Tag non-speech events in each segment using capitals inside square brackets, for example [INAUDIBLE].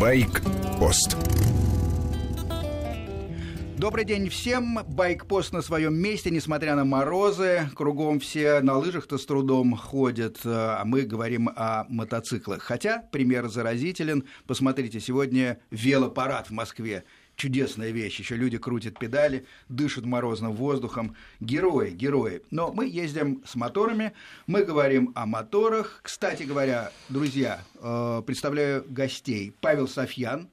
Байк-пост. Добрый день всем. Байкпост на своем месте, несмотря на морозы. Кругом все на лыжах-то с трудом ходят, а мы говорим о мотоциклах. Хотя пример заразителен. Посмотрите, сегодня велопарад в Москве чудесная вещь. Еще люди крутят педали, дышат морозным воздухом. Герои, герои. Но мы ездим с моторами, мы говорим о моторах. Кстати говоря, друзья, э, представляю гостей. Павел Софьян,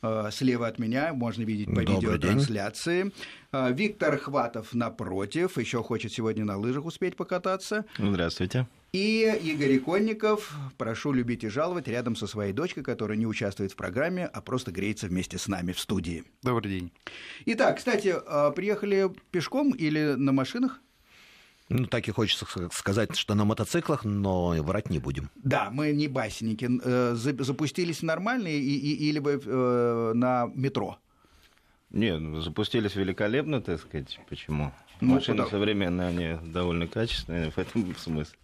э, слева от меня, можно видеть по Добрый видеотрансляции. Э, Виктор Хватов напротив, еще хочет сегодня на лыжах успеть покататься. Здравствуйте. И Игорь Иконников, прошу любить и жаловать, рядом со своей дочкой, которая не участвует в программе, а просто греется вместе с нами в студии. Добрый день. Итак, кстати, а, приехали пешком или на машинах? Ну, так и хочется сказать, что на мотоциклах, но врать не будем. Да, мы не басенники. Э, за- Запустились нормальные и, и- или бы э, на метро? Нет, ну, запустились великолепно, так сказать. Почему? Ну, Машины куда? современные, они довольно качественные, в этом смысле.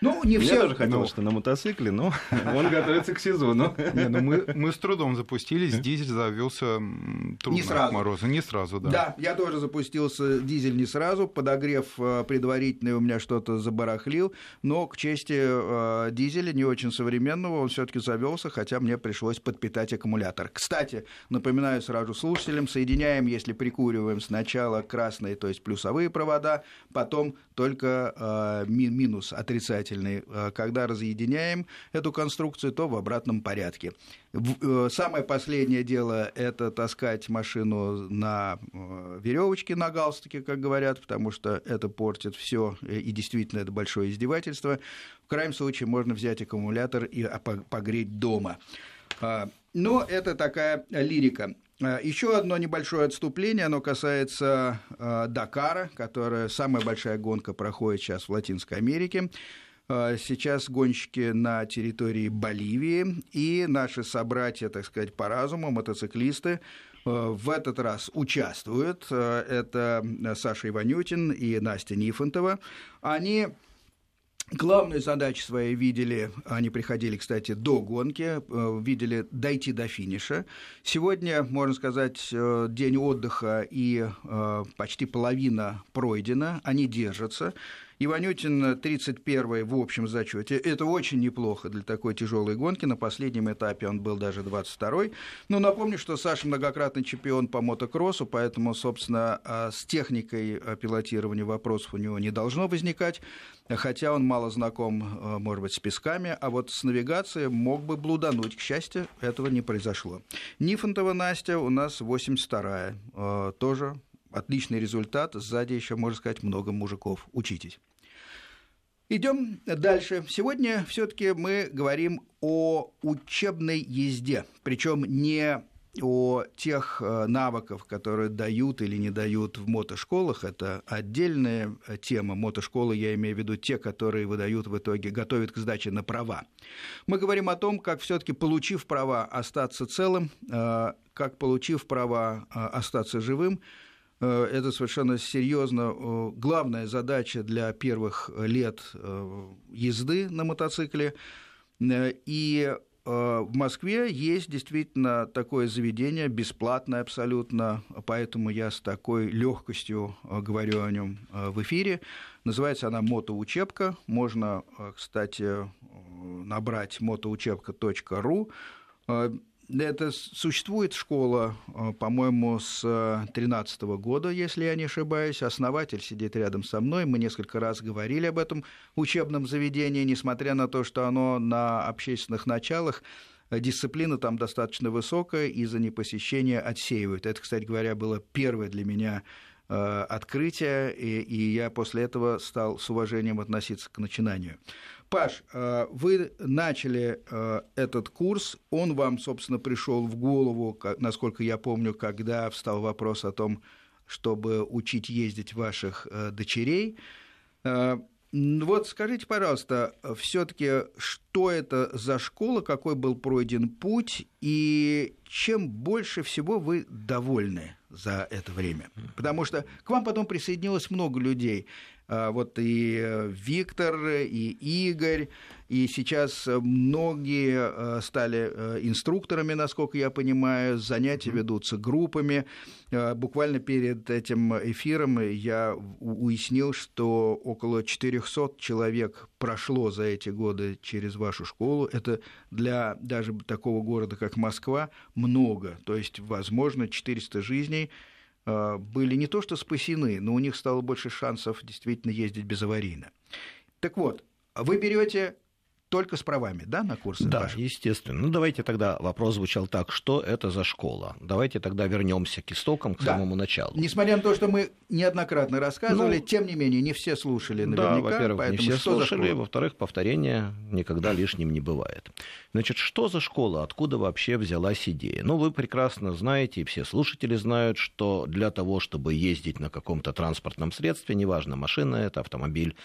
Ну, не Мне все. тоже хотелось, что на мотоцикле, но [LAUGHS] он готовится к сезону. Не, ну мы, мы с трудом запустились, дизель завелся трудно Не сразу. от мороза. Не сразу, да. Да, я тоже запустился дизель не сразу, подогрев э, предварительный у меня что-то забарахлил, но к чести э, дизеля не очень современного, он все-таки завелся, хотя мне пришлось подпитать аккумулятор. Кстати, напоминаю сразу слушателям, соединяем, если прикуриваем сначала красные, то есть плюсовые провода, потом только э, ми- минус отрицательный. Э, Когда разъединяем эту конструкцию, то в обратном порядке. Э, Самое последнее дело – это таскать машину на веревочке, на галстуке, как говорят, потому что это портит все, и действительно это большое издевательство. В крайнем случае можно взять аккумулятор и по- погреть дома. А, Но это такая лирика. А, Еще одно небольшое отступление, оно касается а, Дакара, которая самая большая гонка проходит сейчас в Латинской Америке. А, Сейчас гонщики на территории Боливии, и наши собратья, так сказать, по разуму, мотоциклисты, э, в этот раз участвуют. Э, Это Саша Иванютин и Настя Нифонтова. Они Главную задачу своей видели, они приходили, кстати, до гонки, э, видели дойти до финиша. Сегодня, можно сказать, э, день отдыха и э, почти половина пройдена, они держатся. Иванютин 31 в общем зачете. Это очень неплохо для такой тяжелой гонки. На последнем этапе он был даже 22-й. Но напомню, что Саша многократный чемпион по мотокроссу, поэтому, собственно, а, с техникой а, пилотирования вопросов у него не должно возникать. Хотя он мало знаком, а, может быть, с песками, а вот с навигацией мог бы блудануть. К счастью, этого не произошло. Нифонтова Настя у нас 82-я. а, Тоже отличный результат. Сзади еще, можно сказать, много мужиков. Учитесь. Идем дальше. Сегодня все-таки мы говорим о учебной езде, причем не о тех э, навыках, которые дают или не дают в мотошколах. Это отдельная тема. Мотошколы, я имею в виду те, которые выдают в итоге, готовят к сдаче на права. Мы говорим о том, как все-таки, получив права, остаться целым, э, как, получив права, э, остаться живым, это совершенно серьезно э, главная задача для первых лет э, езды на мотоцикле. Э, И э, в Москве есть действительно такое заведение, бесплатное абсолютно, поэтому я с такой легкостью э, говорю о нем э, в эфире. Называется она «Мотоучебка». Можно, э, кстати, э, набрать мотоучебка.ру. Э, Это существует школа, э, по-моему, с 2013 года, если я не ошибаюсь. Основатель сидит рядом со мной. Мы несколько раз говорили об этом учебном заведении, несмотря на то, что оно на общественных началах э, дисциплина там достаточно высокая, и за непосещение отсеивают. Это, кстати говоря, было первое для меня э, открытие, и, и я после этого стал с уважением относиться к начинанию. Паш, э, вы начали э, этот курс, он вам, собственно, пришел в голову, насколько я помню, когда встал вопрос о том, чтобы учить ездить ваших э, дочерей. Вот скажите, пожалуйста, все-таки, что это за школа, какой был пройден путь, и чем больше всего вы довольны за это время? Потому что к вам потом присоединилось много людей. А, вот и э, Виктор, и Игорь, и сейчас многие э, стали э, инструкторами, насколько я понимаю, занятия ведутся группами. Буквально перед этим эфиром я уяснил, что около 400 человек прошло за эти годы через вашу школу. Это для даже такого города, как Москва, много. То есть, возможно, 400 жизней были не то что спасены, но у них стало больше шансов действительно ездить безаварийно. Так вот, вы берете только с правами, да, на курсы? Да, ваши? естественно. Ну, давайте тогда вопрос звучал так, что это за школа? Давайте тогда вернемся к истокам, к да. самому началу. Несмотря на то, что мы неоднократно рассказывали, ну, тем не менее, не все слушали наверняка. Да, во-первых, не все слушали, во-вторых, повторение никогда лишним не бывает. Значит, что за школа, откуда вообще взялась идея? Ну, вы прекрасно знаете, и все слушатели знают, что для того, чтобы ездить на каком-то транспортном средстве, неважно, машина это, автомобиль,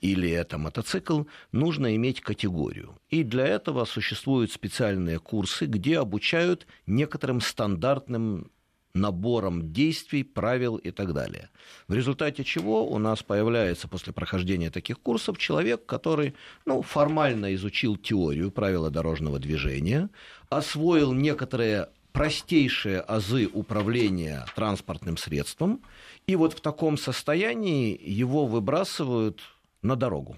или это мотоцикл, нужно иметь категорию. И для этого существуют специальные курсы, где обучают некоторым стандартным набором действий, правил и так далее. В результате чего у нас появляется после прохождения таких курсов человек, который ну, формально изучил теорию правила дорожного движения, освоил некоторые простейшие азы управления транспортным средством, и вот в таком состоянии его выбрасывают на дорогу.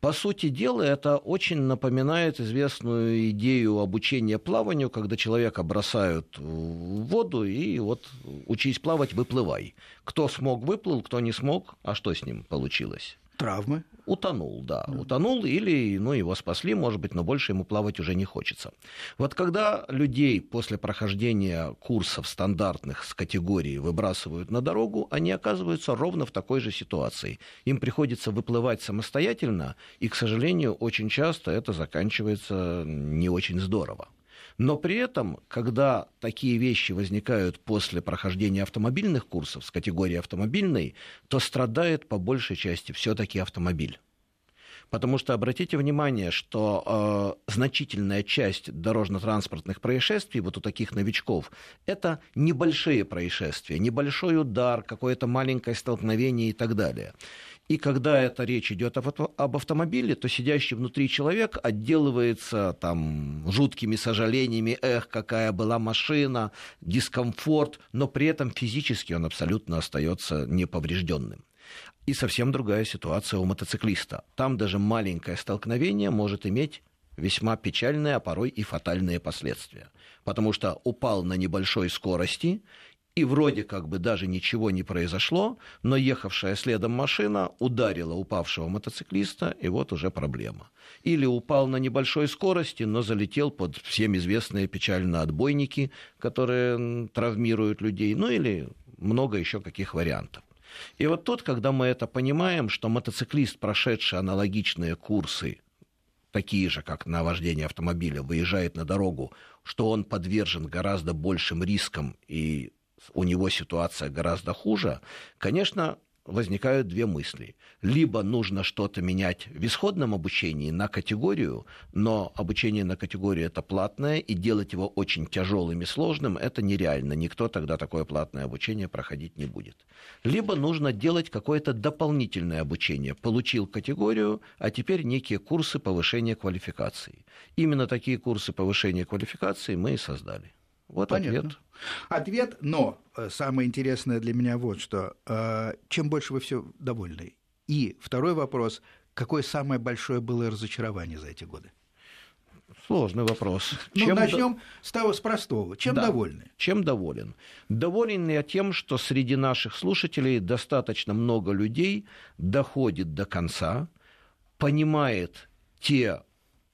По сути дела, это очень напоминает известную идею обучения плаванию, когда человека бросают в воду и вот учись плавать, выплывай. Кто смог, выплыл, кто не смог, а что с ним получилось? Травмы. Утонул, да. да. Утонул или ну, его спасли, может быть, но больше ему плавать уже не хочется. Вот когда людей после прохождения курсов стандартных с категории выбрасывают на дорогу, они оказываются ровно в такой же ситуации. Им приходится выплывать самостоятельно, и, к сожалению, очень часто это заканчивается не очень здорово. Но при этом, когда такие вещи возникают после прохождения автомобильных курсов с категории автомобильной, то страдает по большей части все-таки автомобиль. Потому что обратите внимание, что э, значительная часть дорожно-транспортных происшествий вот у таких новичков это небольшие происшествия, небольшой удар, какое-то маленькое столкновение и так далее. И когда это речь идет об автомобиле, то сидящий внутри человек отделывается там жуткими сожалениями, эх, какая была машина, дискомфорт, но при этом физически он абсолютно остается неповрежденным. И совсем другая ситуация у мотоциклиста. Там даже маленькое столкновение может иметь весьма печальные, а порой и фатальные последствия. Потому что упал на небольшой скорости, и вроде как бы даже ничего не произошло, но ехавшая следом машина ударила упавшего мотоциклиста, и вот уже проблема. Или упал на небольшой скорости, но залетел под всем известные печально отбойники, которые травмируют людей, ну или много еще каких вариантов. И вот тут, когда мы это понимаем, что мотоциклист, прошедший аналогичные курсы, такие же, как на вождение автомобиля, выезжает на дорогу, что он подвержен гораздо большим рискам и у него ситуация гораздо хуже, конечно, возникают две мысли. Либо нужно что-то менять в исходном обучении на категорию, но обучение на категорию это платное, и делать его очень тяжелым и сложным это нереально. Никто тогда такое платное обучение проходить не будет. Либо нужно делать какое-то дополнительное обучение. Получил категорию, а теперь некие курсы повышения квалификации. Именно такие курсы повышения квалификации мы и создали. Вот Понятно. ответ. Ответ, но э, самое интересное для меня вот что. Э, чем больше вы все довольны? И второй вопрос. Какое самое большое было разочарование за эти годы? Сложный вопрос. Ну, Чем начнем до... с того, с простого. Чем да. довольны? Чем доволен? Доволен я тем, что среди наших слушателей достаточно много людей доходит до конца, понимает те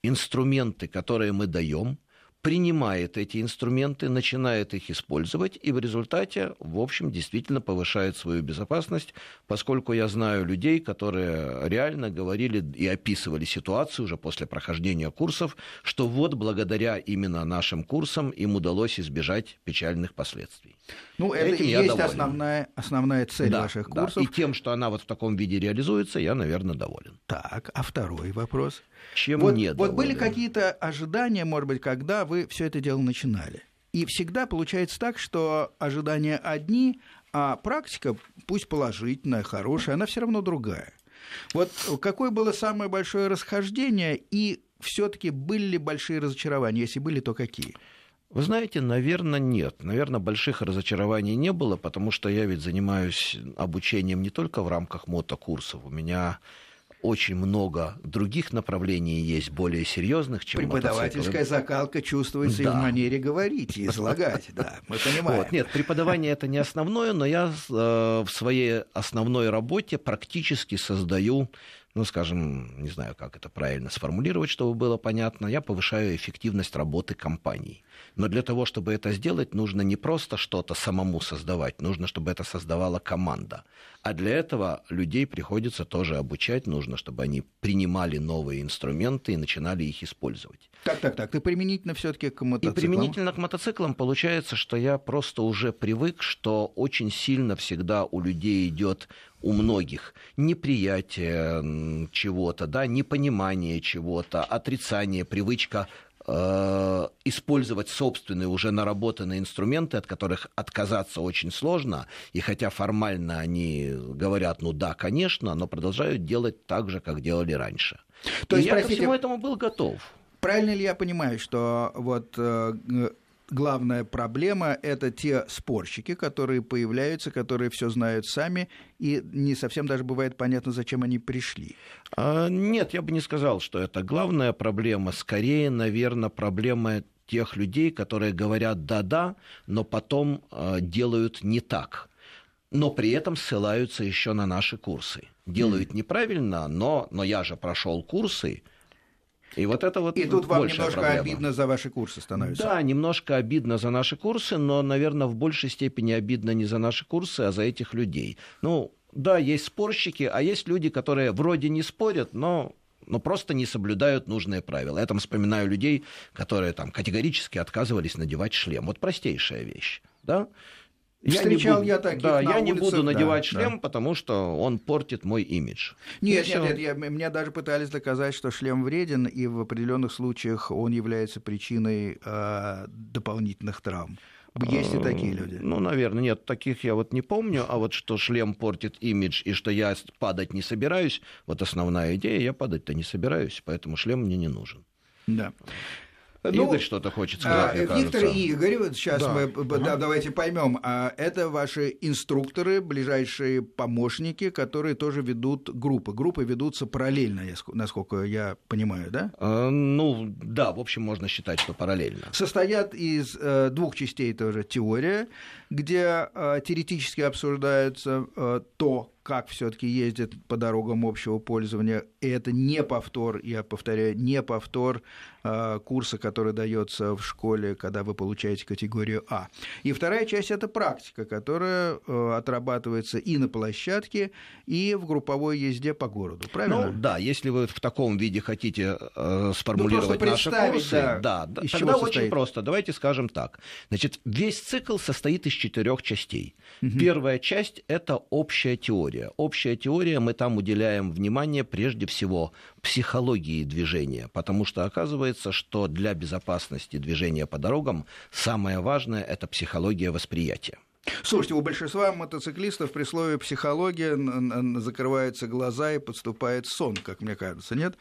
инструменты, которые мы даем, принимает эти инструменты, начинает их использовать, и в результате, в общем, действительно повышает свою безопасность, поскольку я знаю людей, которые реально говорили и описывали ситуацию уже после прохождения курсов, что вот благодаря именно нашим курсам им удалось избежать печальных последствий. Ну, это Этим и есть основная, основная цель да, ваших курсов. Да. И тем, что она вот в таком виде реализуется, я, наверное, доволен. Так, а второй вопрос? Чем вот, не Вот были какие-то ожидания, может быть, когда вы все это дело начинали? И всегда получается так, что ожидания одни, а практика, пусть положительная, хорошая, она все равно другая. Вот какое было самое большое расхождение и все-таки были ли большие разочарования? Если были, то какие? Вы знаете, наверное, нет. Наверное, больших разочарований не было, потому что я ведь занимаюсь обучением не только в рамках мотокурсов. У меня очень много других направлений есть, более серьезных, чем Преподавательская мотоцикл. закалка чувствуется да. и в манере говорить и излагать, да, мы понимаем. Вот, нет, преподавание это не основное, но я э, в своей основной работе практически создаю ну, скажем, не знаю, как это правильно сформулировать, чтобы было понятно, я повышаю эффективность работы компаний. Но для того, чтобы это сделать, нужно не просто что-то самому создавать, нужно, чтобы это создавала команда. А для этого людей приходится тоже обучать, нужно, чтобы они принимали новые инструменты и начинали их использовать. Так, так, так. Ты применительно все-таки к мотоциклам? И применительно к мотоциклам получается, что я просто уже привык, что очень сильно всегда у людей идет у многих неприятие чего-то, да, непонимание чего-то, отрицание, привычка использовать собственные уже наработанные инструменты, от которых отказаться очень сложно, и хотя формально они говорят, ну да, конечно, но продолжают делать так же, как делали раньше. То и есть, я простите, ко всему этому был готов. Правильно ли я понимаю, что вот э, главная проблема – это те спорщики, которые появляются, которые все знают сами, и не совсем даже бывает понятно, зачем они пришли. А, нет, я бы не сказал, что это главная проблема. Скорее, наверное, проблема тех людей, которые говорят «да-да», но потом э, делают не так но при этом ссылаются еще на наши курсы. Делают mm. неправильно, но, но я же прошел курсы, и вот это вот И тут вам немножко проблема. обидно за ваши курсы становится. Да, немножко обидно за наши курсы, но, наверное, в большей степени обидно не за наши курсы, а за этих людей. Ну, да, есть спорщики, а есть люди, которые вроде не спорят, но но просто не соблюдают нужные правила. Я там вспоминаю людей, которые там категорически отказывались надевать шлем. Вот простейшая вещь. Да? Встречал я, буду, я таких Да, на я улице, не буду надевать да, шлем, да. потому что он портит мой имидж. Нет, нет, нет, я, мне даже пытались доказать, что шлем вреден, и в определенных случаях он является причиной э, дополнительных травм. Есть и такие люди? Ну, наверное, нет, таких я вот не помню, а вот что шлем портит имидж и что я падать не собираюсь, вот основная идея, я падать-то не собираюсь, поэтому шлем мне не нужен. Да. Ну, Игорь что-то хочет сказать, а, мне Виктор кажется. и Игорь, сейчас да. мы ага. да, давайте поймем, а это ваши инструкторы, ближайшие помощники, которые тоже ведут группы. Группы ведутся параллельно, насколько я понимаю, да? А, ну, да, в общем, можно считать, что параллельно. Состоят из э, двух частей тоже теория, где э, теоретически обсуждается э, то, как все-таки ездят по дорогам общего пользования. И это не повтор, я повторяю, не повтор э, курса, который дается в школе, когда вы получаете категорию А. И вторая часть это практика, которая э, отрабатывается и на площадке, и в групповой езде по городу. Правильно? Ну да, если вы в таком виде хотите э, сформулировать ну, наши курсы, да, да, да тогда очень просто. Давайте скажем так. Значит, весь цикл состоит из четырех частей. Угу. Первая часть это общая теория теория. Общая теория, мы там уделяем внимание прежде всего психологии движения, потому что оказывается, что для безопасности движения по дорогам самое важное – это психология восприятия. Слушайте, у большинства мотоциклистов при слове психология закрываются глаза и подступает сон, как мне кажется, нет?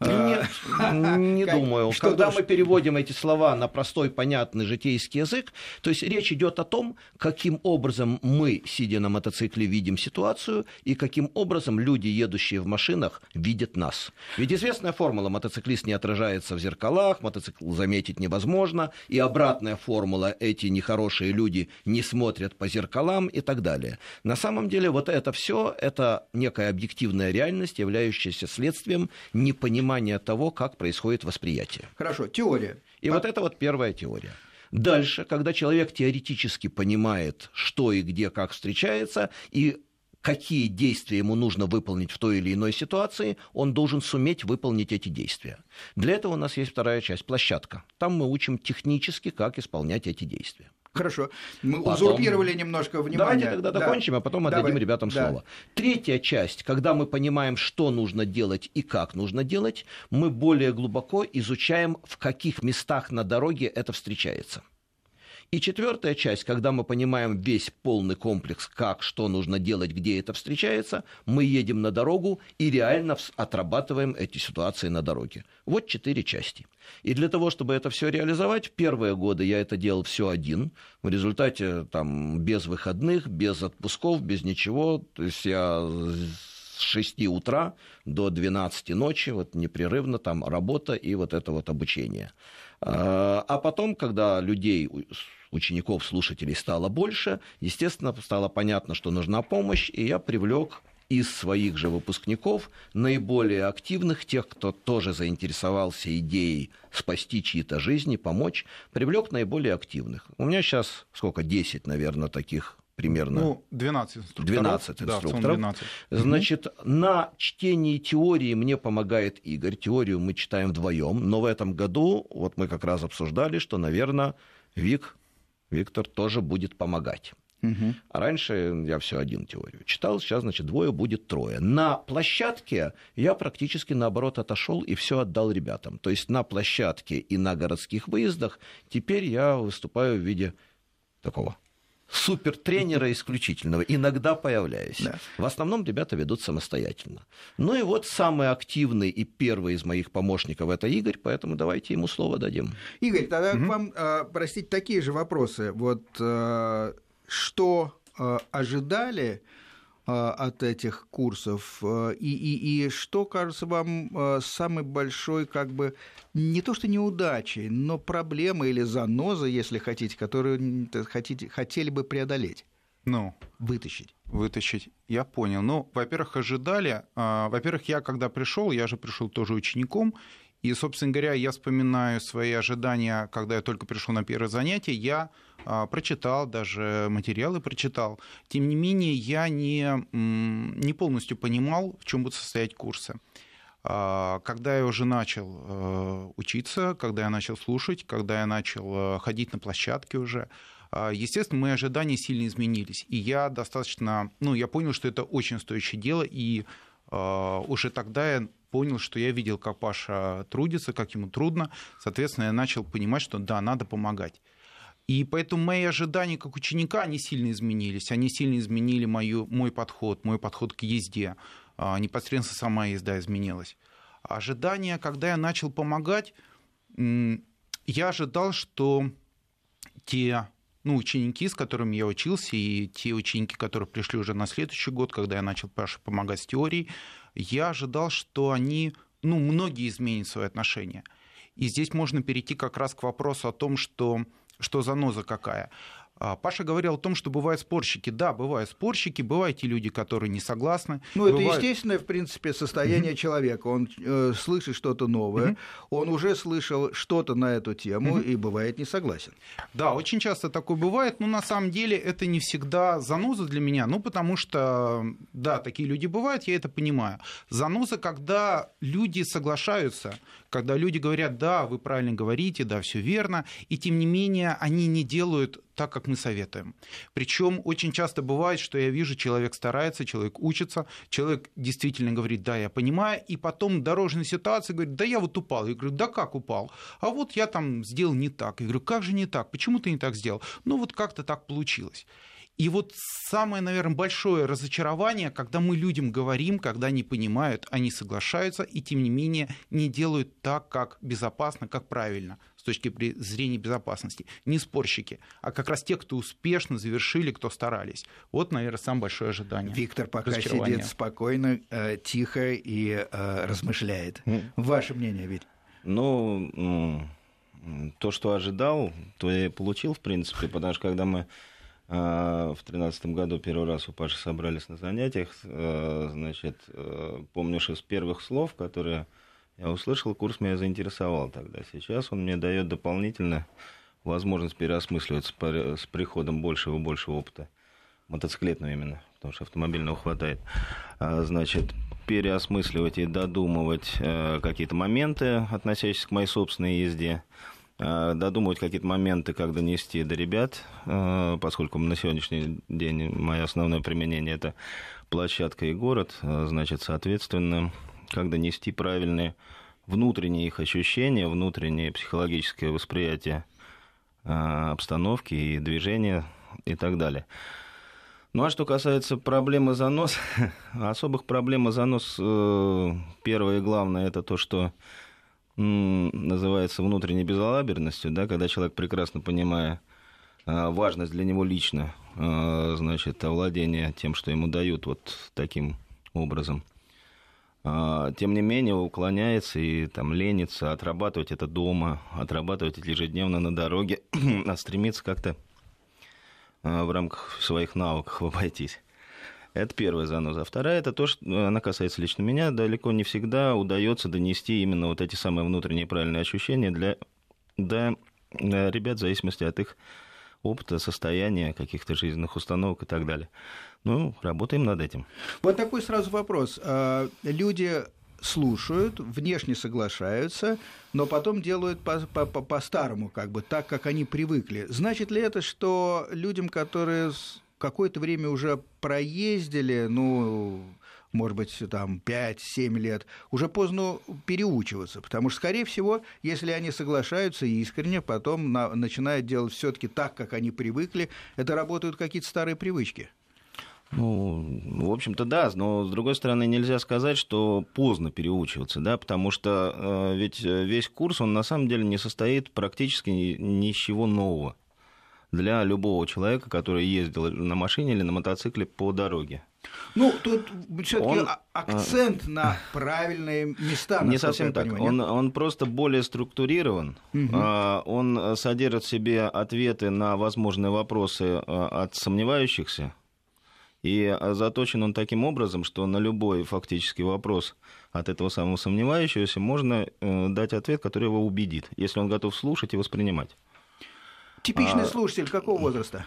Нет, не думаю. Когда мы переводим эти слова на простой, понятный житейский язык, то есть речь идет о том, каким образом мы, сидя на мотоцикле, видим ситуацию, и каким образом люди, едущие в машинах, видят нас. Ведь известная формула мотоциклист не отражается в зеркалах, мотоцикл заметить невозможно, и обратная формула эти нехорошие люди не смотрят по зеркалам и так далее. На самом деле вот это все это некая объективная реальность, являющаяся следствием непонимания понимание того, как происходит восприятие. Хорошо, теория. И а... вот это вот первая теория. Дальше, когда человек теоретически понимает, что и где, как встречается, и какие действия ему нужно выполнить в той или иной ситуации, он должен суметь выполнить эти действия. Для этого у нас есть вторая часть, площадка. Там мы учим технически, как исполнять эти действия. Хорошо. Мы потом... узурпировали немножко внимания. Давайте тогда да. закончим, а потом отдадим Давай. ребятам да. слово. Третья часть, когда мы понимаем, что нужно делать и как нужно делать, мы более глубоко изучаем, в каких местах на дороге это встречается. И четвертая часть, когда мы понимаем весь полный комплекс, как, что нужно делать, где это встречается, мы едем на дорогу и реально отрабатываем эти ситуации на дороге. Вот четыре части. И для того, чтобы это все реализовать, в первые годы я это делал все один. В результате там без выходных, без отпусков, без ничего. То есть я с 6 утра до 12 ночи, вот непрерывно там работа и вот это вот обучение. А, а потом, когда людей, учеников, слушателей стало больше, естественно, стало понятно, что нужна помощь, и я привлек из своих же выпускников наиболее активных, тех, кто тоже заинтересовался идеей спасти чьи-то жизни, помочь, привлек наиболее активных. У меня сейчас сколько, 10, наверное, таких примерно. Ну, 12 инструкторов. 12 инструкторов. Да, 12. Значит, угу. на чтении теории мне помогает Игорь. Теорию мы читаем вдвоем, но в этом году, вот мы как раз обсуждали, что, наверное, Вик, Виктор тоже будет помогать. Угу. А раньше я все один теорию читал, сейчас, значит, двое будет трое. На площадке я практически наоборот отошел и все отдал ребятам. То есть на площадке и на городских выездах теперь я выступаю в виде такого супертренера исключительного. Иногда появляюсь. Да. В основном ребята ведут самостоятельно. Ну и вот самый активный и первый из моих помощников это Игорь, поэтому давайте ему слово дадим. Игорь, тогда угу. к вам, а, простите, такие же вопросы. Вот а, что а, ожидали от этих курсов? А, и, и, и что кажется вам а, самой большой, как бы, не то что неудачей, но проблемой или занозой, если хотите, которую хотите, хотели бы преодолеть? Ну, вытащить. Вытащить. Я понял. Ну, во-первых, ожидали. Во-первых, я когда пришел, я же пришел тоже учеником, и, собственно говоря, я вспоминаю свои ожидания, когда я только пришел на первое занятие, я а, прочитал, даже материалы прочитал. Тем не менее, я не, не полностью понимал, в чем будут состоять курсы. А, когда я уже начал э, учиться, когда я начал слушать, когда я начал э, ходить на площадке уже, а, естественно, мои ожидания сильно изменились. И я достаточно, ну, я понял, что это очень стоящее дело, и уже тогда я понял, что я видел, как Паша трудится, как ему трудно. Соответственно, я начал понимать, что да, надо помогать. И поэтому мои ожидания как ученика, они сильно изменились. Они сильно изменили мою, мой подход, мой подход к езде. А, непосредственно сама езда изменилась. Ожидания, когда я начал помогать, я ожидал, что те ну, ученики, с которыми я учился, и те ученики, которые пришли уже на следующий год, когда я начал Паше помогать с теорией, я ожидал, что они, ну, многие изменят свои отношения. И здесь можно перейти как раз к вопросу о том, что, что заноза какая. А, Паша говорил о том, что бывают спорщики. Да, бывают спорщики, бывают те люди, которые не согласны. Ну, бывают... это естественное, в принципе, состояние mm-hmm. человека. Он э, слышит что-то новое, mm-hmm. он уже слышал что-то на эту тему mm-hmm. и бывает не согласен. Да, очень часто такое бывает, но на самом деле это не всегда заноза для меня, ну, потому что, да, такие люди бывают, я это понимаю. Заноза, когда люди соглашаются, когда люди говорят, да, вы правильно говорите, да, все верно, и тем не менее они не делают так, как мы советуем. Причем очень часто бывает, что я вижу, человек старается, человек учится, человек действительно говорит, да, я понимаю, и потом дорожная ситуация говорит, да я вот упал. Я говорю, да как упал? А вот я там сделал не так. Я говорю, как же не так? Почему ты не так сделал? Ну вот как-то так получилось. И вот самое, наверное, большое разочарование, когда мы людям говорим, когда они понимают, они соглашаются, и тем не менее не делают так, как безопасно, как правильно с точки зрения безопасности. Не спорщики, а как раз те, кто успешно завершили, кто старались. Вот, наверное, самое большое ожидание. Виктор пока сидит спокойно, э, тихо и э, размышляет. Ваше мнение, ведь? Ну, то, что ожидал, то я и получил, в принципе, потому что когда мы в тринадцатом году первый раз у Паши собрались на занятиях. Э, значит, э, что с первых слов, которые я услышал, курс меня заинтересовал тогда. Сейчас он мне дает дополнительно возможность переосмысливать с приходом большего и большего опыта. Мотоциклетного именно, потому что автомобильного хватает. А, значит, переосмысливать и додумывать э, какие-то моменты, относящиеся к моей собственной езде. Э, додумывать какие-то моменты, как донести до ребят, э, поскольку на сегодняшний день мое основное применение это площадка и город, э, значит, соответственно, как донести правильные внутренние их ощущения, внутреннее психологическое восприятие обстановки и движения и так далее. Ну а что касается проблемы занос, [LAUGHS] особых проблем занос, э, первое и главное, это то, что называется внутренней безалаберностью, да, когда человек, прекрасно понимая э, важность для него лично, э, значит, овладения тем, что ему дают вот таким образом, тем не менее уклоняется и там ленится отрабатывать это дома, отрабатывать это ежедневно на дороге, [CLEARS THROAT] а стремится как-то в рамках своих навыков [LAUGHS] обойтись. Это первая заноза. Вторая, это то, что она касается лично меня, далеко не всегда удается донести именно вот эти самые внутренние правильные ощущения для, для ребят в зависимости от их опыта, состояния, каких-то жизненных установок и так далее. Ну, работаем над этим. Вот такой сразу вопрос. А, люди слушают, внешне соглашаются, но потом делают по-старому, как бы так, как они привыкли. Значит ли это, что людям, которые какое-то время уже проездили, ну, может быть, там 5-7 лет, уже поздно переучиваться, потому что, скорее всего, если они соглашаются искренне, потом на, начинают делать все таки так, как они привыкли, это работают какие-то старые привычки. Ну, в общем-то, да, но с другой стороны, нельзя сказать, что поздно переучиваться, да, потому что э, ведь весь курс, он на самом деле не состоит практически ни, ни из чего нового для любого человека, который ездил на машине или на мотоцикле по дороге. Ну, тут все-таки он, акцент а, на правильные места. Не совсем так. Он, он просто более структурирован. Угу. Он содержит в себе ответы на возможные вопросы а, от сомневающихся и заточен он таким образом, что на любой фактический вопрос от этого самого сомневающегося можно э, дать ответ, который его убедит, если он готов слушать и воспринимать. Типичный а... слушатель какого возраста?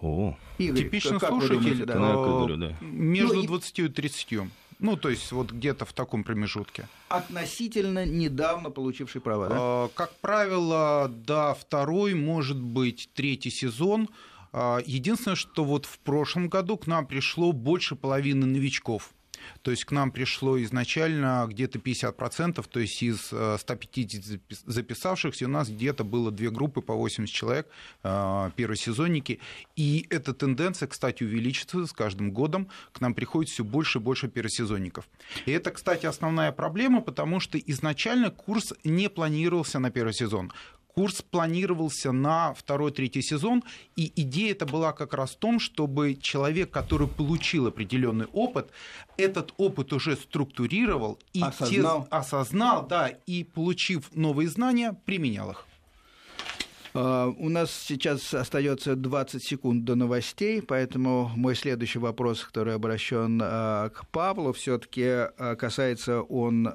О, Игорь, типичный как слушатель думаете, да? говорю, да. между ну, 20 и 30. Ну, то есть вот где-то в таком промежутке. Относительно недавно получивший права, да? А, как правило, да, второй, может быть, третий сезон – а, единственное, что вот в прошлом году к нам пришло больше половины новичков. То есть к нам пришло изначально где-то 50%, то есть из 150 э, записавшихся у нас где-то было две группы по 80 человек, э, первосезонники. И эта тенденция, кстати, увеличится с каждым годом. К нам приходит все больше и больше первосезонников. И это, кстати, основная проблема, потому что изначально курс не планировался на первый сезон. Курс планировался на второй-третий сезон, и идея это была как раз в том, чтобы человек, который получил определенный опыт, этот опыт уже структурировал и осознал, те, осознал да, и, получив новые знания, применял их. А, у нас сейчас остается 20 секунд до новостей, поэтому мой следующий вопрос, который обращен а, к Павлу, все-таки а, касается он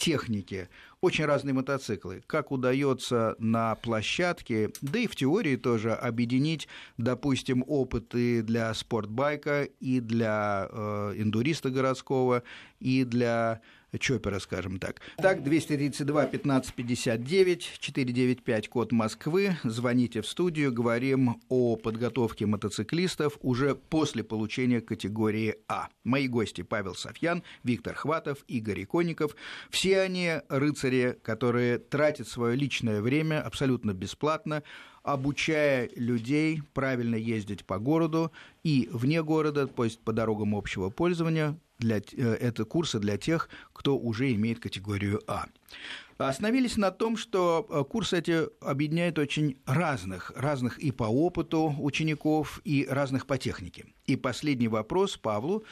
техники очень разные мотоциклы. Как удается на площадке, да и в теории тоже объединить, допустим, опыты для спортбайка и для э, индуриста городского, и для Чопера, скажем так. Так, 232 15 59 495, код Москвы. Звоните в студию, говорим о подготовке мотоциклистов уже после получения категории А. Мои гости Павел Софьян, Виктор Хватов, Игорь Иконников. Все они рыцари, которые тратят свое личное время абсолютно бесплатно, обучая людей правильно ездить по городу и вне города, то есть по дорогам общего пользования, для, э, это курсы для тех, кто уже имеет категорию А. Остановились на том, что э, курсы эти объединяют очень разных, разных и по опыту учеников, и разных по технике. И последний вопрос Павлу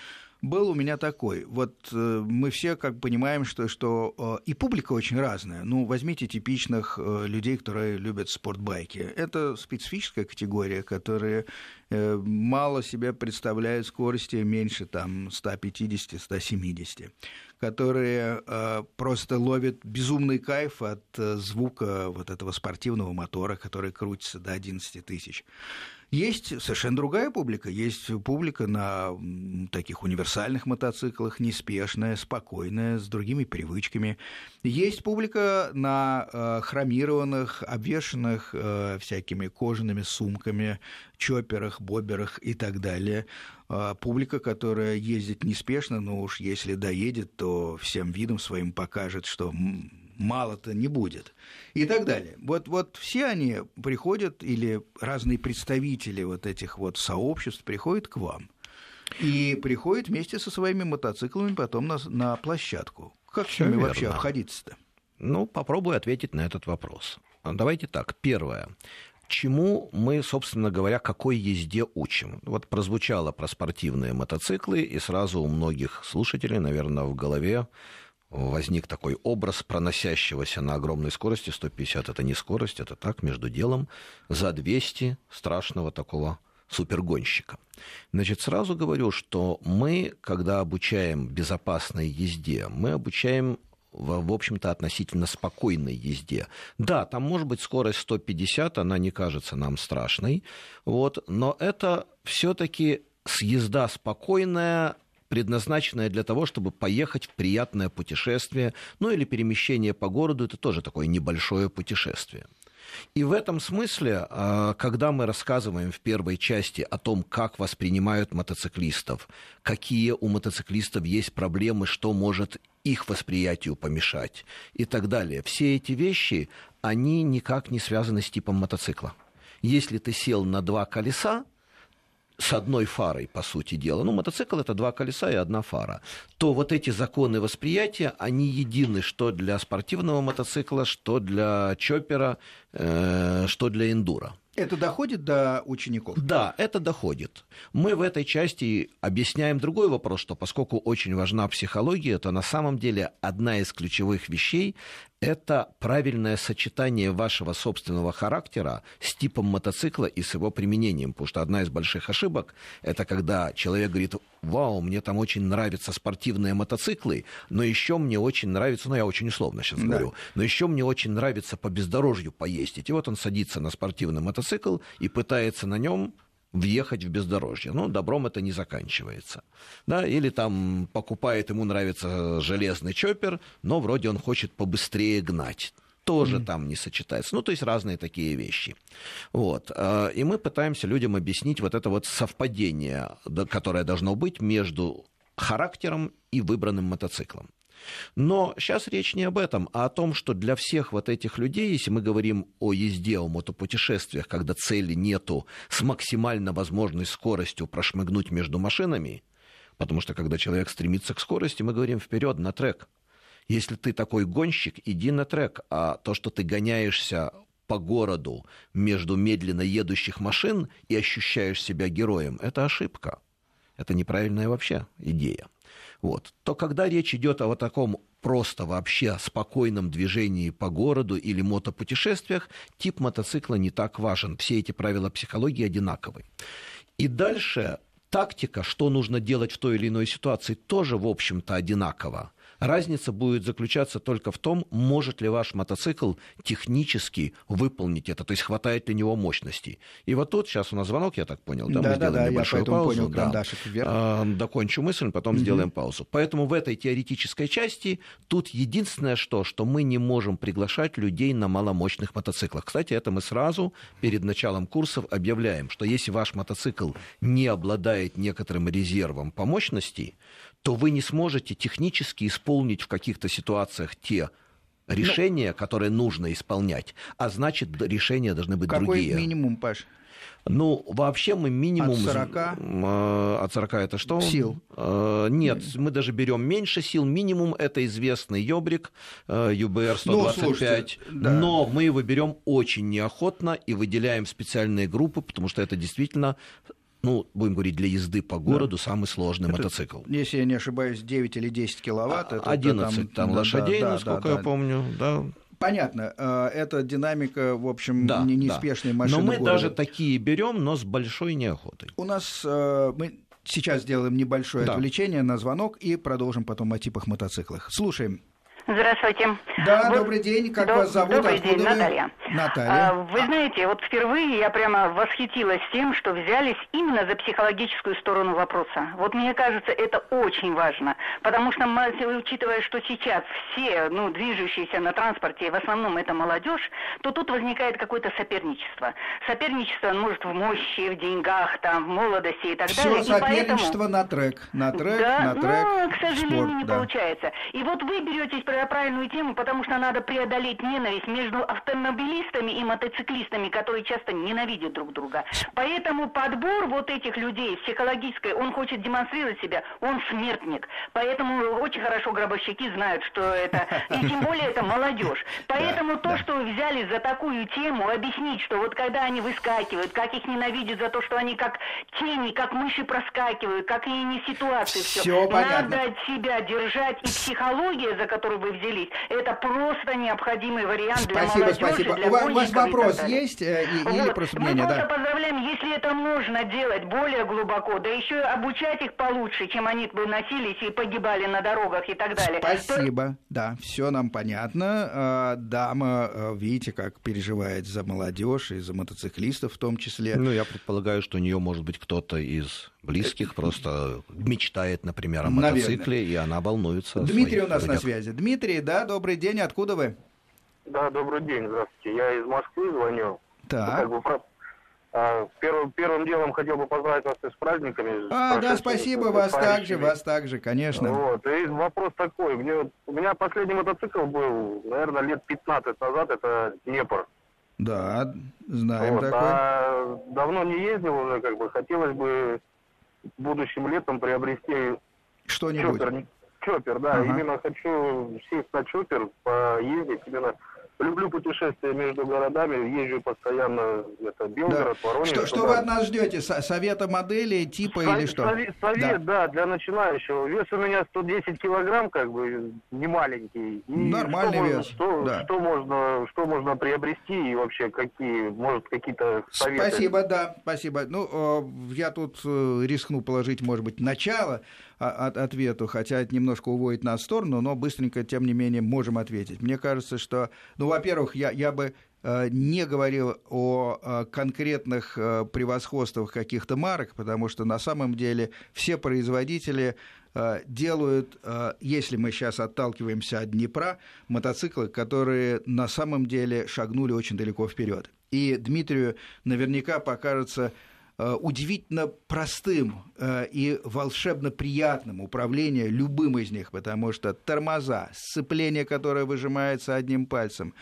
был у меня такой. Вот э, мы все как понимаем, что, что э, и публика очень разная. Ну, возьмите типичных э, людей, которые любят спортбайки. Это специфическая категория, которые э, мало себя представляют скорости меньше там 150-170 которые э, просто ловят безумный кайф от э, звука вот этого спортивного мотора, который крутится до 11 тысяч. Есть совершенно другая публика. Есть публика на таких универсальных мотоциклах, неспешная, спокойная, с другими привычками. Есть публика на э, хромированных, обвешанных э, всякими кожаными сумками, чоперах, боберах и так далее. Э, публика, которая ездит неспешно, но уж если доедет, то всем видом своим покажет, что мало-то не будет. И так далее. Вот, вот все они приходят, или разные представители вот этих вот сообществ приходят к вам. И приходят вместе со своими мотоциклами потом на, на площадку. Как с ними вообще обходиться-то? Ну, попробую ответить на этот вопрос. Давайте так. Первое чему мы, собственно говоря, какой езде учим. Вот прозвучало про спортивные мотоциклы, и сразу у многих слушателей, наверное, в голове возник такой образ проносящегося на огромной скорости, 150 это не скорость, это так, между делом, за 200 страшного такого супергонщика. Значит, сразу говорю, что мы, когда обучаем безопасной езде, мы обучаем в, общем-то, относительно спокойной езде. Да, там может быть скорость 150, она не кажется нам страшной, вот, но это все-таки съезда спокойная, предназначенная для того, чтобы поехать в приятное путешествие, ну или перемещение по городу, это тоже такое небольшое путешествие. И в этом смысле, а, когда мы рассказываем в первой части о том, как воспринимают мотоциклистов, какие у мотоциклистов есть проблемы, что может их восприятию помешать и так далее, все эти вещи, они никак не связаны с типом мотоцикла. Если ты сел на два колеса, с одной фарой, по сути дела, ну, мотоцикл это два колеса и одна фара, то вот эти законы восприятия, они едины что для спортивного мотоцикла, что для чоппера, э, что для эндура. Это доходит до учеников? Да, это доходит. Мы в этой части объясняем другой вопрос, что поскольку очень важна психология, то на самом деле одна из ключевых вещей это правильное сочетание вашего собственного характера с типом мотоцикла и с его применением. Потому что одна из больших ошибок – это когда человек говорит, вау, мне там очень нравятся спортивные мотоциклы, но еще мне очень нравится, ну я очень условно сейчас да. говорю, но еще мне очень нравится по бездорожью поездить. И вот он садится на спортивный мотоцикл и пытается на нем въехать в бездорожье. Ну, добром это не заканчивается. Да, или там покупает, ему нравится железный чоппер, но вроде он хочет побыстрее гнать тоже mm. там не сочетается. Ну, то есть разные такие вещи. Вот. А, и мы пытаемся людям объяснить вот это вот совпадение, которое должно быть между характером и выбранным мотоциклом. Но сейчас речь не об этом, а о том, что для всех вот этих людей, если мы говорим о езде, о мотопутешествиях, когда цели нету с максимально возможной скоростью прошмыгнуть между машинами, потому что когда человек стремится к скорости, мы говорим вперед на трек. Если ты такой гонщик, иди на трек, а то, что ты гоняешься по городу между медленно едущих машин и ощущаешь себя героем, это ошибка. Это неправильная вообще идея вот, то когда речь идет о вот таком просто вообще спокойном движении по городу или мотопутешествиях, тип мотоцикла не так важен. Все эти правила психологии одинаковы. И дальше тактика, что нужно делать в той или иной ситуации, тоже, в общем-то, одинакова. Разница будет заключаться только в том, может ли ваш мотоцикл технически выполнить это, то есть хватает ли него мощности. И вот тут сейчас у нас звонок, я так понял, да, да мы сделаем да, небольшую я паузу. Понял, да. вверх. А, докончу мысль, потом угу. сделаем паузу. Поэтому в этой теоретической части тут единственное что, что мы не можем приглашать людей на маломощных мотоциклах. Кстати, это мы сразу перед началом курсов объявляем, что если ваш мотоцикл не обладает некоторым резервом по мощности, то вы не сможете технически исполнить в каких-то ситуациях те решения, ну, которые нужно исполнять, а значит, решения должны быть какой другие. Какой минимум, Паш? Ну, вообще мы минимум... От 40? Э, от 40 это что? Сил. Э, нет, мы даже берем меньше сил. Минимум это известный Йобрик, э, ЮБР 125. Ну, да. Но мы его берем очень неохотно и выделяем специальные группы, потому что это действительно ну, будем говорить, для езды по городу да. самый сложный это, мотоцикл. Если я не ошибаюсь, 9 или 10 киловатт. Это 11 там, там да, лошадей, да, насколько да, я да. помню. Да. Понятно, э, это динамика, в общем, да, не неспешной да. машины. Но мы города. даже такие берем, но с большой неохотой. У нас э, мы сейчас сделаем небольшое да. отвлечение на звонок и продолжим потом о типах мотоциклах. Слушаем. Здравствуйте. Да, Вы... добрый день. Как Доб... вас зовут? Добрый Откуда день, вы? Наталья. Наталья. А, вы знаете, вот впервые я прямо восхитилась тем, что взялись именно за психологическую сторону вопроса. Вот мне кажется, это очень важно, потому что, учитывая, что сейчас все, ну, движущиеся на транспорте, в основном это молодежь, то тут возникает какое-то соперничество. Соперничество, может, в мощи, в деньгах, там, в молодости и так Все далее. Все соперничество поэтому... на трек, на трек, да, на трек, Ну, к сожалению, спорт, не да. получается. И вот вы беретесь про правильную тему, потому что надо преодолеть ненависть между автомобилистами и мотоциклистами, которые часто ненавидят друг друга. Поэтому подбор вот этих людей психологической, он хочет демонстрировать себя, он смертник. Поэтому очень хорошо гробовщики знают, что это, и тем более это молодежь. [LAUGHS] Поэтому то, что вы взяли за такую тему, объяснить, что вот когда они выскакивают, как их ненавидят за то, что они как тени, как мыши проскакивают, как и не ситуации, все. все Надо от себя держать, и психология, за которую вы взялись, это просто необходимый вариант спасибо, для молодежи, спасибо. для У вас вопрос и есть э, и, вот. или просто мнение? Мы да. просто поздравляем, если это можно делать более глубоко, да еще обучать их получше, чем они бы носились и погибали на дорогах и так далее. Спасибо, То... да, все нам понятно. А, дама, э, видите, как переживает за молодежь и за мотоциклистов в том числе. Ну, я предполагаю, что у нее может быть кто-то из близких просто мечтает, например, о мотоцикле, Наверное. и она волнуется. Дмитрий у нас людях. на связи. Дмитрий, да, добрый день, откуда вы? Да, добрый день, здравствуйте. Я из Москвы звоню. Так. Как бы, а, первым, первым делом хотел бы поздравить вас с праздниками. А, да, спасибо, вас также, вас также, конечно. Вот, и вопрос такой. Мне, у меня последний мотоцикл был, наверное, лет 15 назад, это Днепр. Да, знаем вот, такой. А давно не ездил уже, как бы, хотелось бы будущим летом приобрести что-нибудь. Чоппер, чоппер да, ага. именно хочу сесть на чоппер, поездить, именно Люблю путешествия между городами, езжу постоянно, это Белгород, да. Воронеж. Что, что вы от нас ждете? Совета модели, типа Со- или что? Совет, совет да. да, для начинающего. Вес у меня 110 килограмм, как бы, не маленький. И Нормальный что вес. Можно, что, да. что, можно, что можно приобрести и вообще какие, может, какие-то советы? Спасибо, да, спасибо. Ну, я тут э, рискну положить, может быть, начало от ответу, хотя это немножко уводит нас в сторону, но быстренько, тем не менее, можем ответить. Мне кажется, что, ну, во-первых, я, я бы э, не говорил о э, конкретных э, превосходствах каких-то марок, потому что на самом деле все производители делают, если мы сейчас отталкиваемся от Днепра, мотоциклы, которые на самом деле шагнули очень далеко вперед. И Дмитрию наверняка покажется удивительно простым э, и волшебно приятным управление любым из них, потому что тормоза, сцепление, которое выжимается одним пальцем,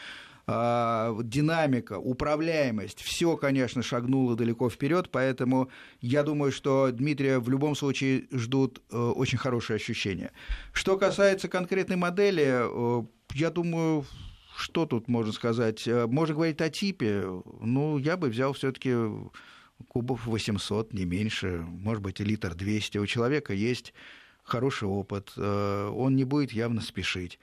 э, динамика, управляемость, все, конечно, шагнуло далеко вперед, поэтому я думаю, что Дмитрия в любом случае ждут очень хорошие ощущения. Что касается конкретной модели, я думаю, что тут можно сказать? Можно говорить о типе. Ну, я бы взял все-таки кубов 800, не меньше, может быть, литр 200. У человека есть хороший опыт, э, он не будет явно спешить.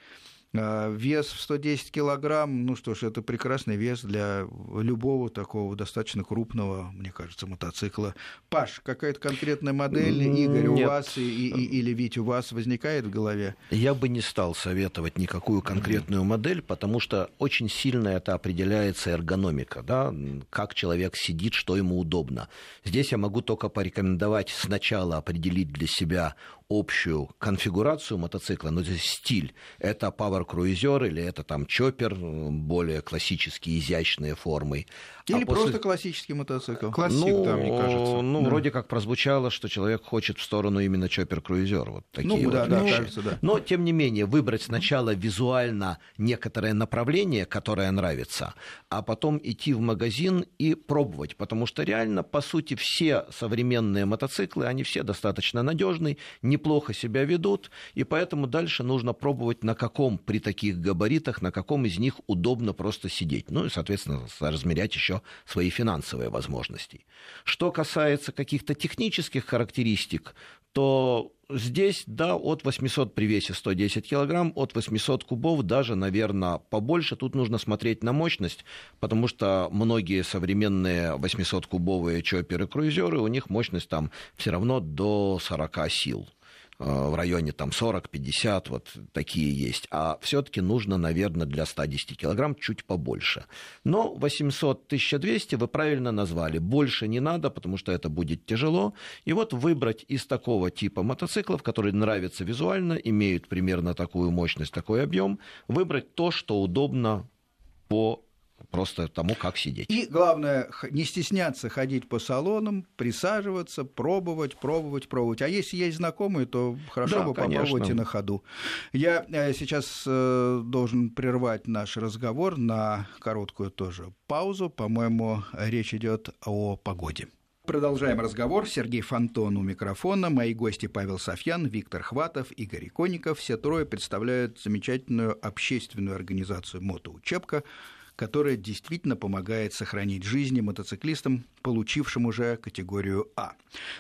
А, вес в 110 килограмм, ну что ж, это прекрасный вес для любого такого достаточно крупного, мне кажется, мотоцикла. Паш, какая-то конкретная модель, Игорь, Нет. у вас и, и, или Вить, у вас возникает в голове? Я бы не стал советовать никакую конкретную модель, потому что очень сильно это определяется эргономика, да, как человек сидит, что ему удобно. Здесь я могу только порекомендовать сначала определить для себя общую конфигурацию мотоцикла, но здесь стиль. Это Power Cruiser или это там чоппер, более классические, изящные формы. Или а просто после... классический мотоцикл. Классик, ну, да, мне кажется. Ну, да. вроде как прозвучало, что человек хочет в сторону именно чоппер Cruiser. Вот такие ну, вот да, вещи. да, кажется, да. Но, тем не менее, выбрать сначала визуально некоторое направление, которое нравится, а потом идти в магазин и пробовать. Потому что реально, по сути, все современные мотоциклы, они все достаточно надежные, неплохо себя ведут, и поэтому дальше нужно пробовать, на каком при таких габаритах, на каком из них удобно просто сидеть. Ну и, соответственно, размерять еще свои финансовые возможности. Что касается каких-то технических характеристик, то здесь, да, от 800 при весе 110 килограмм, от 800 кубов даже, наверное, побольше. Тут нужно смотреть на мощность, потому что многие современные 800-кубовые чоперы-круизеры, у них мощность там все равно до 40 сил. В районе там 40-50, вот такие есть. А все-таки нужно, наверное, для 110 килограмм чуть побольше. Но 800-1200 вы правильно назвали. Больше не надо, потому что это будет тяжело. И вот выбрать из такого типа мотоциклов, которые нравятся визуально, имеют примерно такую мощность, такой объем, выбрать то, что удобно по просто тому, как сидеть. И главное, не стесняться ходить по салонам, присаживаться, пробовать, пробовать, пробовать. А если есть знакомые, то хорошо да, бы конечно. попробовать и на ходу. Я э, сейчас э, должен прервать наш разговор на короткую тоже паузу. По-моему, речь идет о погоде. Продолжаем разговор. Сергей Фонтон у микрофона. Мои гости Павел Софьян, Виктор Хватов, Игорь Иконников. Все трое представляют замечательную общественную организацию «Мотоучебка», которая действительно помогает сохранить жизни мотоциклистам, получившим уже категорию А.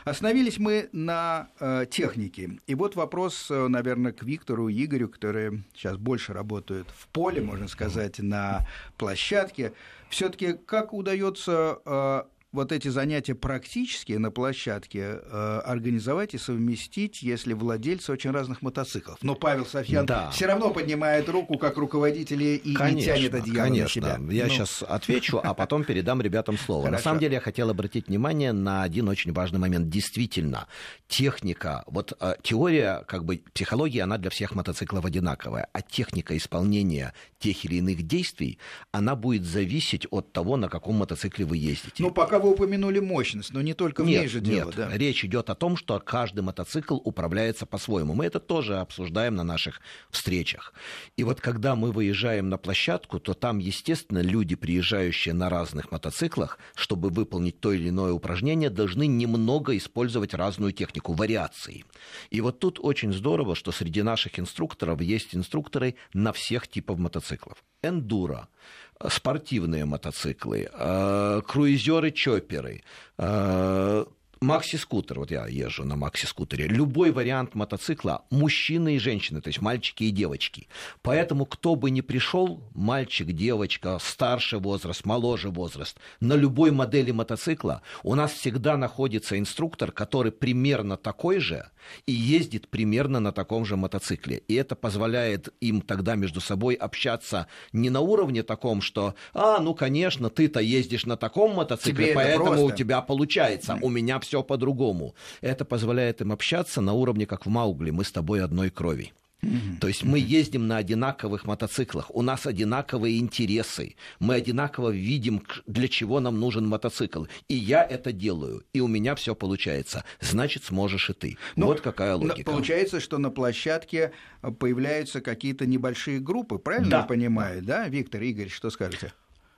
Остановились мы на э, технике. И вот вопрос, э, наверное, к Виктору и Игорю, которые сейчас больше работают в поле, можно сказать, на площадке. Все-таки как удается э, вот эти занятия практические на площадке э, организовать и совместить, если владельцы очень разных мотоциклов. Но Павел Софьян да. все равно поднимает руку как руководитель и конечно, не тянет одеяло конечно. на себя. Я ну. сейчас отвечу, а потом передам ребятам слово. Хорошо. На самом деле я хотел обратить внимание на один очень важный момент. Действительно, техника, вот э, теория, как бы психология, она для всех мотоциклов одинаковая, а техника исполнения тех или иных действий, она будет зависеть от того, на каком мотоцикле вы ездите. Ну, пока вы упомянули мощность, но не только в нет, ней же дело. Нет, да. речь идет о том, что каждый мотоцикл управляется по-своему. Мы это тоже обсуждаем на наших встречах. И вот когда мы выезжаем на площадку, то там, естественно, люди, приезжающие на разных мотоциклах, чтобы выполнить то или иное упражнение, должны немного использовать разную технику, вариации. И вот тут очень здорово, что среди наших инструкторов есть инструкторы на всех типов мотоциклов. Эндуро, спортивные мотоциклы, э, круизеры-чоперы, э, Макси-скутер, вот я езжу на макси-скутере, любой вариант мотоцикла, мужчины и женщины, то есть мальчики и девочки. Поэтому кто бы ни пришел, мальчик, девочка, старший возраст, моложе возраст, на любой модели мотоцикла у нас всегда находится инструктор, который примерно такой же и ездит примерно на таком же мотоцикле. И это позволяет им тогда между собой общаться не на уровне таком, что, а, ну, конечно, ты-то ездишь на таком мотоцикле, Тебе поэтому у тебя получается, у меня все все по-другому. Это позволяет им общаться на уровне, как в Маугли, мы с тобой одной крови. Mm-hmm. То есть мы ездим на одинаковых мотоциклах, у нас одинаковые интересы, мы одинаково видим, для чего нам нужен мотоцикл. И я это делаю, и у меня все получается. Значит, сможешь и ты. Ну, вот какая логика. Получается, что на площадке появляются какие-то небольшие группы, правильно да. я понимаю, да, Виктор, Игорь, что скажете?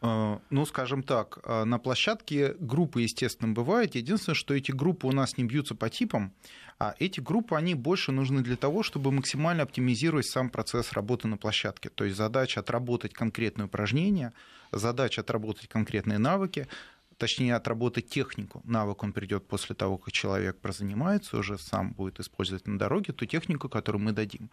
А, ну, скажем так, а, на площадке группы, естественно, бывают. Единственное, что эти группы у нас не бьются по типам, а эти группы, они больше нужны для того, чтобы максимально оптимизировать сам процесс работы на площадке. То есть задача отработать конкретные упражнения, задача отработать конкретные навыки, точнее, отработать технику. Навык он придет после того, как человек прозанимается, уже сам будет использовать на дороге ту технику, которую мы дадим.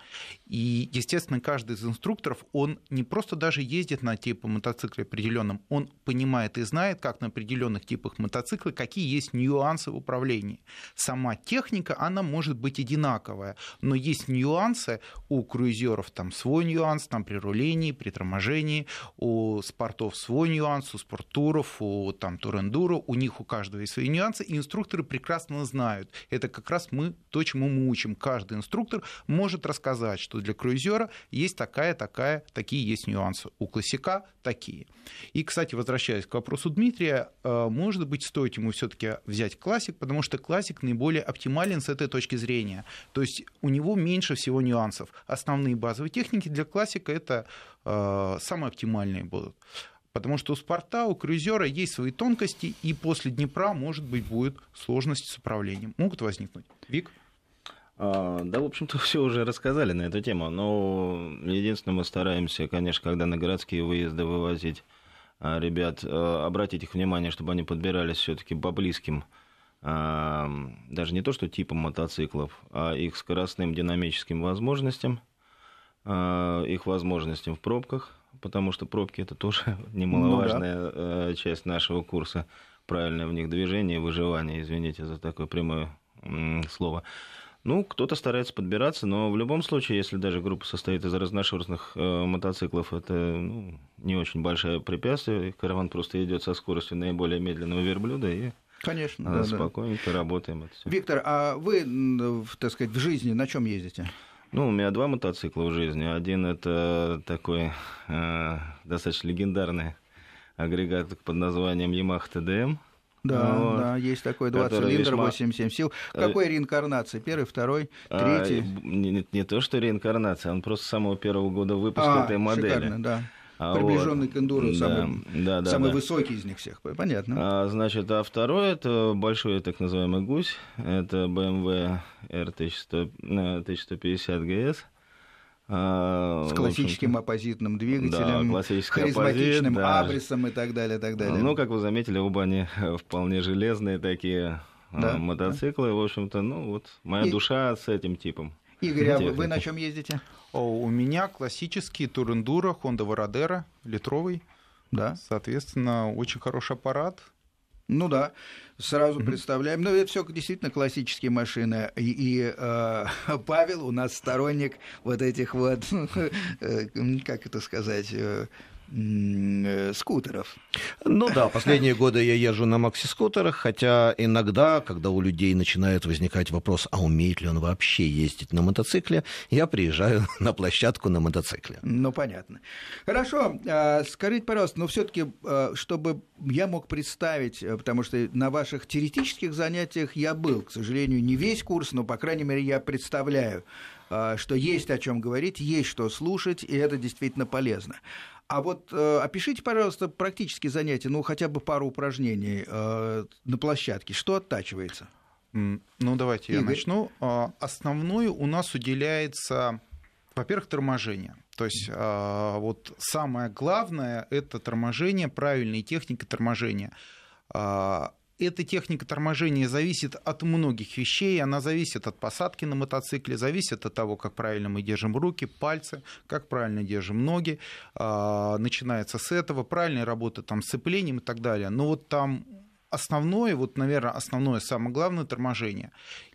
И, естественно, каждый из инструкторов, он не просто даже ездит на типе мотоцикла определенном, он понимает и знает, как на определенных типах мотоцикла, какие есть нюансы в управлении. Сама техника, она может быть одинаковая, но есть нюансы у круизеров, там свой нюанс, там при рулении, при торможении, у спортов свой нюанс, у спорттуров, у там, тур-эндуро, у них у каждого есть свои нюансы, и инструкторы прекрасно знают. Это как раз мы, то, чему мы учим. Каждый инструктор может рассказать, что для круизера есть такая, такая, такие есть нюансы. У классика такие. И, кстати, возвращаясь к вопросу Дмитрия, э, может быть, стоит ему все-таки взять классик, потому что классик наиболее оптимален с этой точки зрения. То есть у него меньше всего нюансов. Основные базовые техники для классика это э, самые оптимальные будут. Потому что у спорта, у круизера есть свои тонкости, и после Днепра, может быть, будет сложности с управлением. Могут возникнуть. Вик? А, да, в общем-то, [LAUGHS] все уже рассказали на эту тему. Но единственное, мы стараемся, конечно, когда на городские выезды вывозить а, ребят, а, обратить их внимание, чтобы они подбирались все-таки по близким, даже не то что типам мотоциклов, а их скоростным динамическим возможностям, их возможностям в пробках, потому что пробки это тоже немаловажная [LAUGHS] ну, да. Э, часть нашего курса. Правильное в них движение, выживание, извините за такое прямое слово. Ну, кто-то старается подбираться, но в любом случае, если даже группа состоит из разношерстных э, мотоциклов, это ну, не очень большое препятствие. Караван просто идет со скоростью наиболее медленного верблюда и Конечно, да, спокойненько да. работаем. Это. Виктор, а вы, так сказать, в жизни на чем ездите? Ну, у меня два мотоцикла в жизни. Один это такой э, достаточно легендарный агрегат под названием Yamaha TDM. Да, вот, да, есть такой два цилиндра, весьма... 87 сил. В какой реинкарнации? Первый, второй, а, третий? А, не, не то, что реинкарнация, он просто с самого первого года выпуска а, этой модели. Шикарно, да. А Приближенный вот, к эндуру, да, самый, да, да, самый да. высокий из них всех, понятно. А, значит, а второй это большой так называемый гусь, это BMW R1150 GS. С классическим оппозитным двигателем, да, харизматичным оппозит, абрисом и так далее, так далее. Ну, как вы заметили, оба они [LAUGHS] вполне железные такие а, да, мотоциклы. Да. В общем-то, ну вот моя и... душа с этим типом. Игорь, а вы на чем ездите? О, у меня классический Турендура Honda Varadero, литровый. Да. Соответственно, очень хороший аппарат. Ну да, сразу mm-hmm. представляем. Ну, это все действительно классические машины. И, и э, [LAUGHS] Павел у нас сторонник вот этих вот, [LAUGHS] э, как это сказать, Э, скутеров. Ну да, последние годы я езжу на макси-скутерах, хотя иногда, когда у людей начинает возникать вопрос, а умеет ли он вообще ездить на мотоцикле, я приезжаю [LAUGHS] на площадку на мотоцикле. Ну, понятно. Хорошо, а, скажите, пожалуйста, но все таки а, чтобы я мог представить, э, потому что на ваших теоретических занятиях я был, к сожалению, не весь курс, но, по крайней мере, я представляю, а, что есть о чем говорить, есть что слушать, и это действительно полезно. А вот э, опишите, пожалуйста, практические занятия, ну, хотя бы пару упражнений э, на площадке. Что оттачивается? Ну, давайте Игорь. я начну. А, основное у нас уделяется, во-первых, торможение. То есть а, вот самое главное – это торможение, правильная техника торможения а, эта техника торможения зависит от многих вещей. Она зависит от посадки на мотоцикле, зависит от того, как правильно мы держим руки, пальцы, как правильно держим ноги. А, начинается с этого, правильная работа там, с сцеплением и так далее. Но вот там основное, вот, наверное, основное, самое главное торможение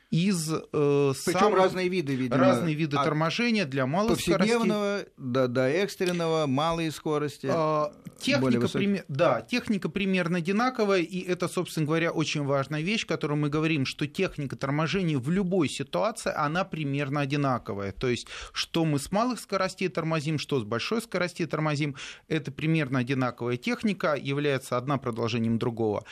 из э, Причем сам... разные виды, видимо. Разные виды от торможения для малых повседневного скоростей. До, до экстренного, малой скорости. А, техника, прим... да, техника примерно одинаковая, и это, собственно говоря, очень важная вещь, которую мы говорим, что техника торможения в любой ситуации, она примерно одинаковая. То есть, что мы с малых скоростей тормозим, что с большой скорости тормозим, это примерно одинаковая техника, является одна продолжением другого.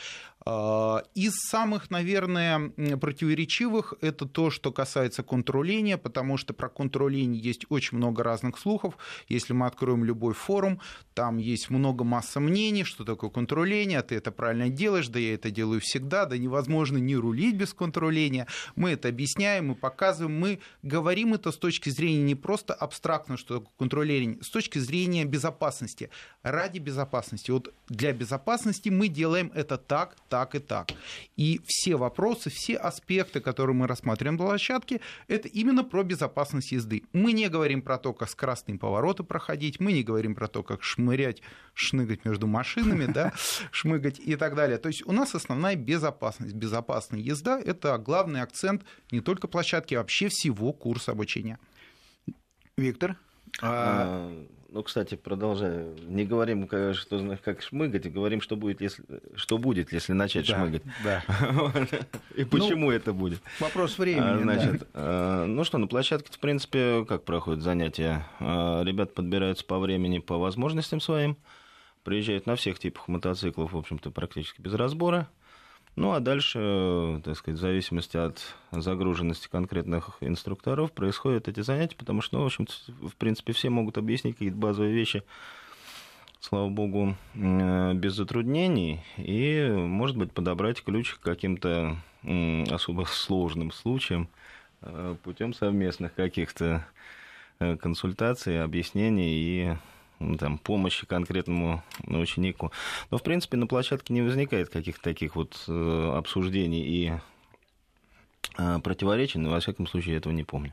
А, из самых, наверное, противоречивых это то, что касается контроления, потому что про контроление есть очень много разных слухов. Если мы откроем любой форум, там есть много масса мнений, что такое контроление, а ты это правильно делаешь, да я это делаю всегда, да невозможно не рулить без контроления. Мы это объясняем, мы показываем, мы говорим это с точки зрения не просто абстрактно, что такое контролирование, с точки зрения безопасности. Ради безопасности. Вот для безопасности мы делаем это так, так так и так. И все вопросы, все аспекты, которые мы рассматриваем на площадке, это именно про безопасность езды. Мы не говорим про то, как скоростные повороты проходить, мы не говорим про то, как шмырять, шныгать между машинами, да, [LAUGHS] шмыгать и так далее. То есть у нас основная безопасность. Безопасная езда – это главный акцент не только площадки, а вообще всего курса обучения. Виктор? А, ну, кстати, продолжая, не говорим, что, как шмыгать, говорим, что будет, если, что будет, если начать да, шмыгать. Да. [LAUGHS] И почему ну, это будет. Вопрос времени. А, значит, да. а, ну что, на площадке, в принципе, как проходят занятия? А, ребята подбираются по времени, по возможностям своим, приезжают на всех типах мотоциклов, в общем-то, практически без разбора. Ну а дальше, так сказать, в зависимости от загруженности конкретных инструкторов происходят эти занятия, потому что, ну, в общем в принципе, все могут объяснить какие-то базовые вещи, слава богу, без затруднений, и, может быть, подобрать ключ к каким-то особо сложным случаям э, путем совместных каких-то э, консультаций, объяснений и там, помощи конкретному ученику. Но, в принципе, на площадке не возникает каких-то таких вот э, обсуждений и э, противоречий, но, во всяком случае, я этого не помню.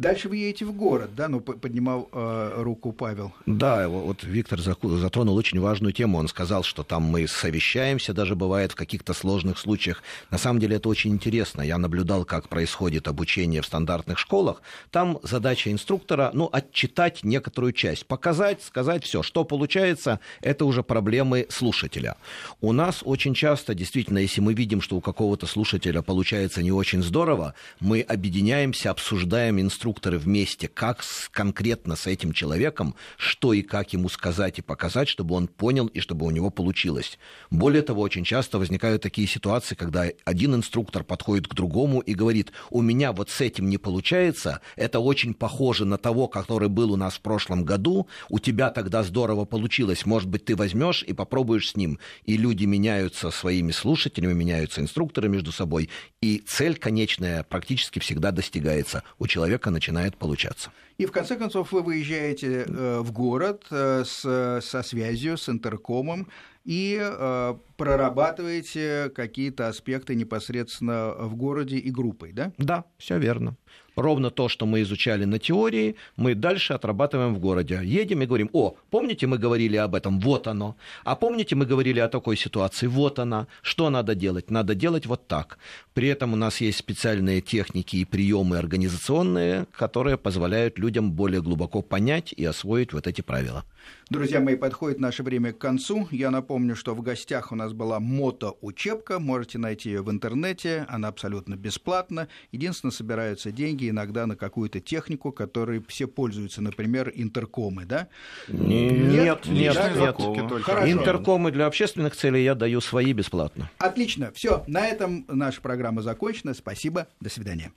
Дальше вы едете в город, да, ну, поднимал э, руку Павел. Да, вот Виктор затронул очень важную тему. Он сказал, что там мы совещаемся, даже бывает в каких-то сложных случаях. На самом деле это очень интересно. Я наблюдал, как происходит обучение в стандартных школах. Там задача инструктора, ну, отчитать некоторую часть, показать, сказать все. Что получается, это уже проблемы слушателя. У нас очень часто, действительно, если мы видим, что у какого-то слушателя получается не очень здорово, мы объединяемся, обсуждаем инструкцию инструкторы вместе, как с, конкретно с этим человеком, что и как ему сказать и показать, чтобы он понял и чтобы у него получилось. Более того, очень часто возникают такие ситуации, когда один инструктор подходит к другому и говорит, у меня вот с этим не получается, это очень похоже на того, который был у нас в прошлом году, у тебя тогда здорово получилось, может быть, ты возьмешь и попробуешь с ним. И люди меняются своими слушателями, меняются инструкторы между собой, и цель конечная практически всегда достигается. У человека начинает получаться. И в конце концов вы выезжаете э, в город э, с, со связью, с интеркомом и э, прорабатываете какие-то аспекты непосредственно в городе и группой, да? Да, все верно. Ровно то, что мы изучали на теории, мы дальше отрабатываем в городе. Едем и говорим, о, помните, мы говорили об этом, вот оно. А помните, мы говорили о такой ситуации, вот она. Что надо делать? Надо делать вот так. При этом у нас есть специальные техники и приемы организационные, которые позволяют людям более глубоко понять и освоить вот эти правила. Друзья мои, подходит наше время к концу. Я напомню, что в гостях у нас была мотоучебка. Можете найти ее в интернете. Она абсолютно бесплатна. Единственное, собираются деньги иногда на какую-то технику, которой все пользуются, например, интеркомы, да? Нет, нет, нет. нет. Интеркомы для общественных целей я даю свои бесплатно. Отлично. Все, на этом наша программа закончена. Спасибо. До свидания.